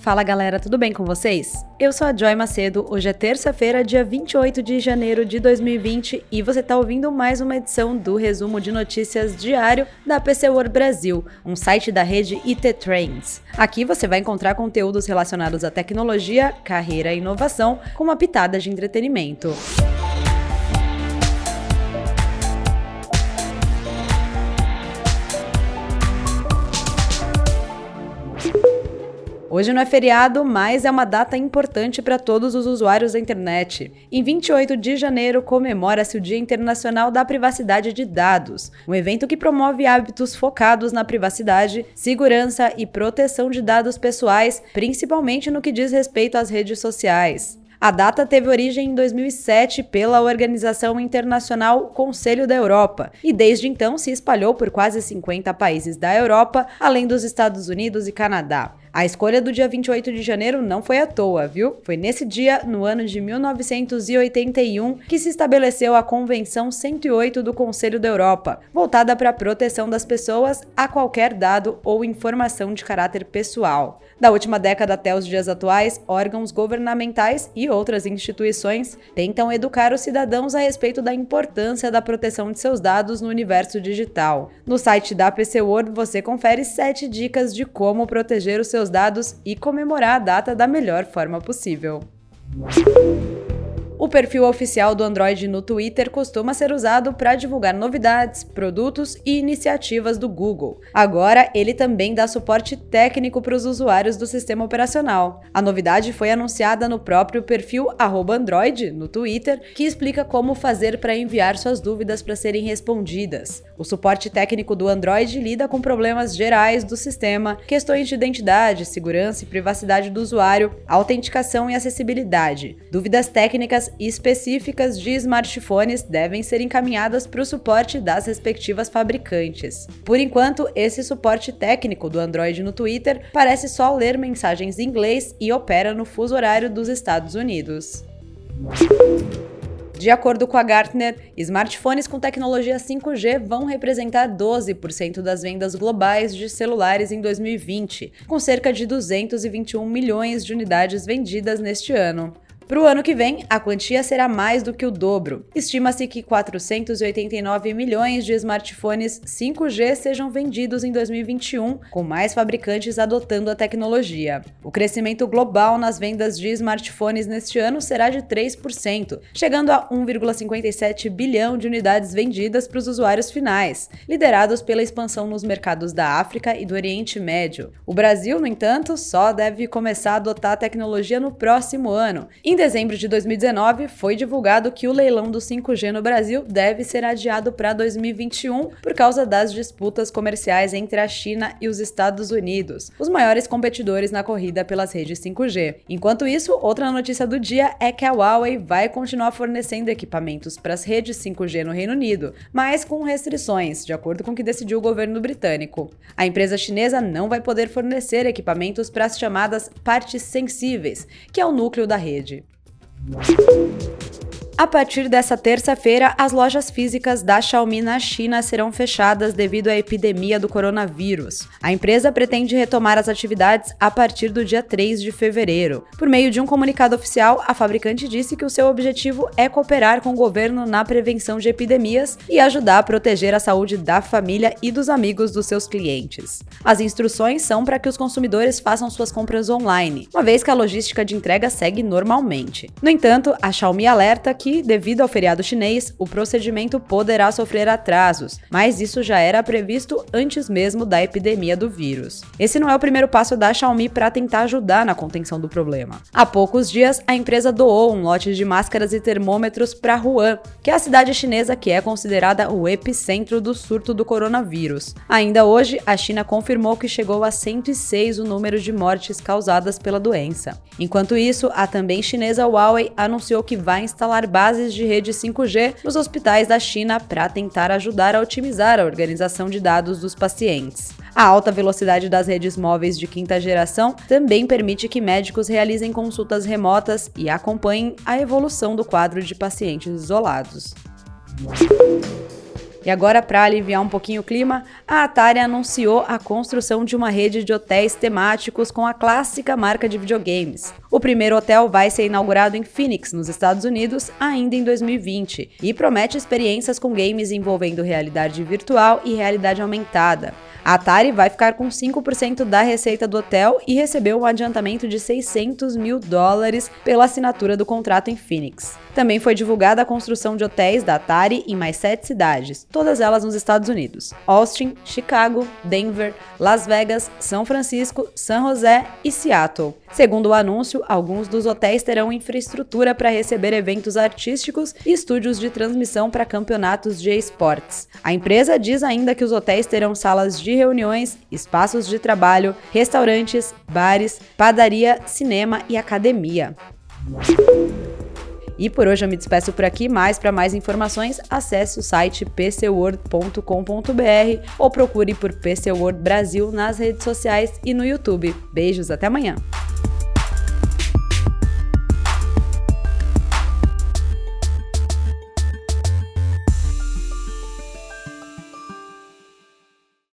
Fala galera, tudo bem com vocês? Eu sou a Joy Macedo, hoje é terça-feira, dia 28 de janeiro de 2020 e você está ouvindo mais uma edição do resumo de notícias diário da PC World Brasil, um site da rede IT Trends. Aqui você vai encontrar conteúdos relacionados à tecnologia, carreira e inovação, com uma pitada de entretenimento. Hoje não é feriado, mas é uma data importante para todos os usuários da internet. Em 28 de janeiro comemora-se o Dia Internacional da Privacidade de Dados, um evento que promove hábitos focados na privacidade, segurança e proteção de dados pessoais, principalmente no que diz respeito às redes sociais. A data teve origem em 2007 pela Organização Internacional Conselho da Europa e desde então se espalhou por quase 50 países da Europa, além dos Estados Unidos e Canadá. A escolha do dia 28 de janeiro não foi à toa, viu? Foi nesse dia, no ano de 1981, que se estabeleceu a Convenção 108 do Conselho da Europa, voltada para a proteção das pessoas a qualquer dado ou informação de caráter pessoal. Da última década até os dias atuais, órgãos governamentais e outras instituições tentam educar os cidadãos a respeito da importância da proteção de seus dados no universo digital. No site da PC World você confere 7 dicas de como proteger os seus seus dados e comemorar a data da melhor forma possível. O perfil oficial do Android no Twitter costuma ser usado para divulgar novidades, produtos e iniciativas do Google. Agora, ele também dá suporte técnico para os usuários do sistema operacional. A novidade foi anunciada no próprio perfil Android no Twitter, que explica como fazer para enviar suas dúvidas para serem respondidas. O suporte técnico do Android lida com problemas gerais do sistema, questões de identidade, segurança e privacidade do usuário, autenticação e acessibilidade. Dúvidas técnicas específicas de smartphones devem ser encaminhadas para o suporte das respectivas fabricantes. Por enquanto, esse suporte técnico do Android no Twitter parece só ler mensagens em inglês e opera no fuso horário dos Estados Unidos. De acordo com a Gartner, smartphones com tecnologia 5G vão representar 12% das vendas globais de celulares em 2020, com cerca de 221 milhões de unidades vendidas neste ano. Para o ano que vem, a quantia será mais do que o dobro. Estima-se que 489 milhões de smartphones 5G sejam vendidos em 2021, com mais fabricantes adotando a tecnologia. O crescimento global nas vendas de smartphones neste ano será de 3%, chegando a 1,57 bilhão de unidades vendidas para os usuários finais, liderados pela expansão nos mercados da África e do Oriente Médio. O Brasil, no entanto, só deve começar a adotar a tecnologia no próximo ano dezembro de 2019, foi divulgado que o leilão do 5G no Brasil deve ser adiado para 2021 por causa das disputas comerciais entre a China e os Estados Unidos, os maiores competidores na corrida pelas redes 5G. Enquanto isso, outra notícia do dia é que a Huawei vai continuar fornecendo equipamentos para as redes 5G no Reino Unido, mas com restrições, de acordo com o que decidiu o governo britânico. A empresa chinesa não vai poder fornecer equipamentos para as chamadas partes sensíveis, que é o núcleo da rede. you A partir dessa terça-feira, as lojas físicas da Xiaomi na China serão fechadas devido à epidemia do coronavírus. A empresa pretende retomar as atividades a partir do dia 3 de fevereiro. Por meio de um comunicado oficial, a fabricante disse que o seu objetivo é cooperar com o governo na prevenção de epidemias e ajudar a proteger a saúde da família e dos amigos dos seus clientes. As instruções são para que os consumidores façam suas compras online, uma vez que a logística de entrega segue normalmente. No entanto, a Xiaomi alerta que que, devido ao feriado chinês, o procedimento poderá sofrer atrasos, mas isso já era previsto antes mesmo da epidemia do vírus. Esse não é o primeiro passo da Xiaomi para tentar ajudar na contenção do problema. Há poucos dias, a empresa doou um lote de máscaras e termômetros para Wuhan, que é a cidade chinesa que é considerada o epicentro do surto do coronavírus. Ainda hoje, a China confirmou que chegou a 106 o número de mortes causadas pela doença. Enquanto isso, a também chinesa Huawei anunciou que vai instalar bases de rede 5G nos hospitais da China para tentar ajudar a otimizar a organização de dados dos pacientes. A alta velocidade das redes móveis de quinta geração também permite que médicos realizem consultas remotas e acompanhem a evolução do quadro de pacientes isolados. E agora, para aliviar um pouquinho o clima, a Atari anunciou a construção de uma rede de hotéis temáticos com a clássica marca de videogames. O primeiro hotel vai ser inaugurado em Phoenix, nos Estados Unidos, ainda em 2020, e promete experiências com games envolvendo realidade virtual e realidade aumentada. A Atari vai ficar com 5% da receita do hotel e recebeu um adiantamento de 600 mil dólares pela assinatura do contrato em Phoenix. Também foi divulgada a construção de hotéis da Atari em mais sete cidades, todas elas nos Estados Unidos: Austin, Chicago, Denver, Las Vegas, São Francisco, San José e Seattle. Segundo o anúncio, alguns dos hotéis terão infraestrutura para receber eventos artísticos e estúdios de transmissão para campeonatos de esportes. A empresa diz ainda que os hotéis terão salas de reuniões, espaços de trabalho, restaurantes, bares, padaria, cinema e academia. E por hoje eu me despeço por aqui, mas para mais informações, acesse o site pcword.com.br ou procure por PC Brasil nas redes sociais e no YouTube. Beijos, até amanhã!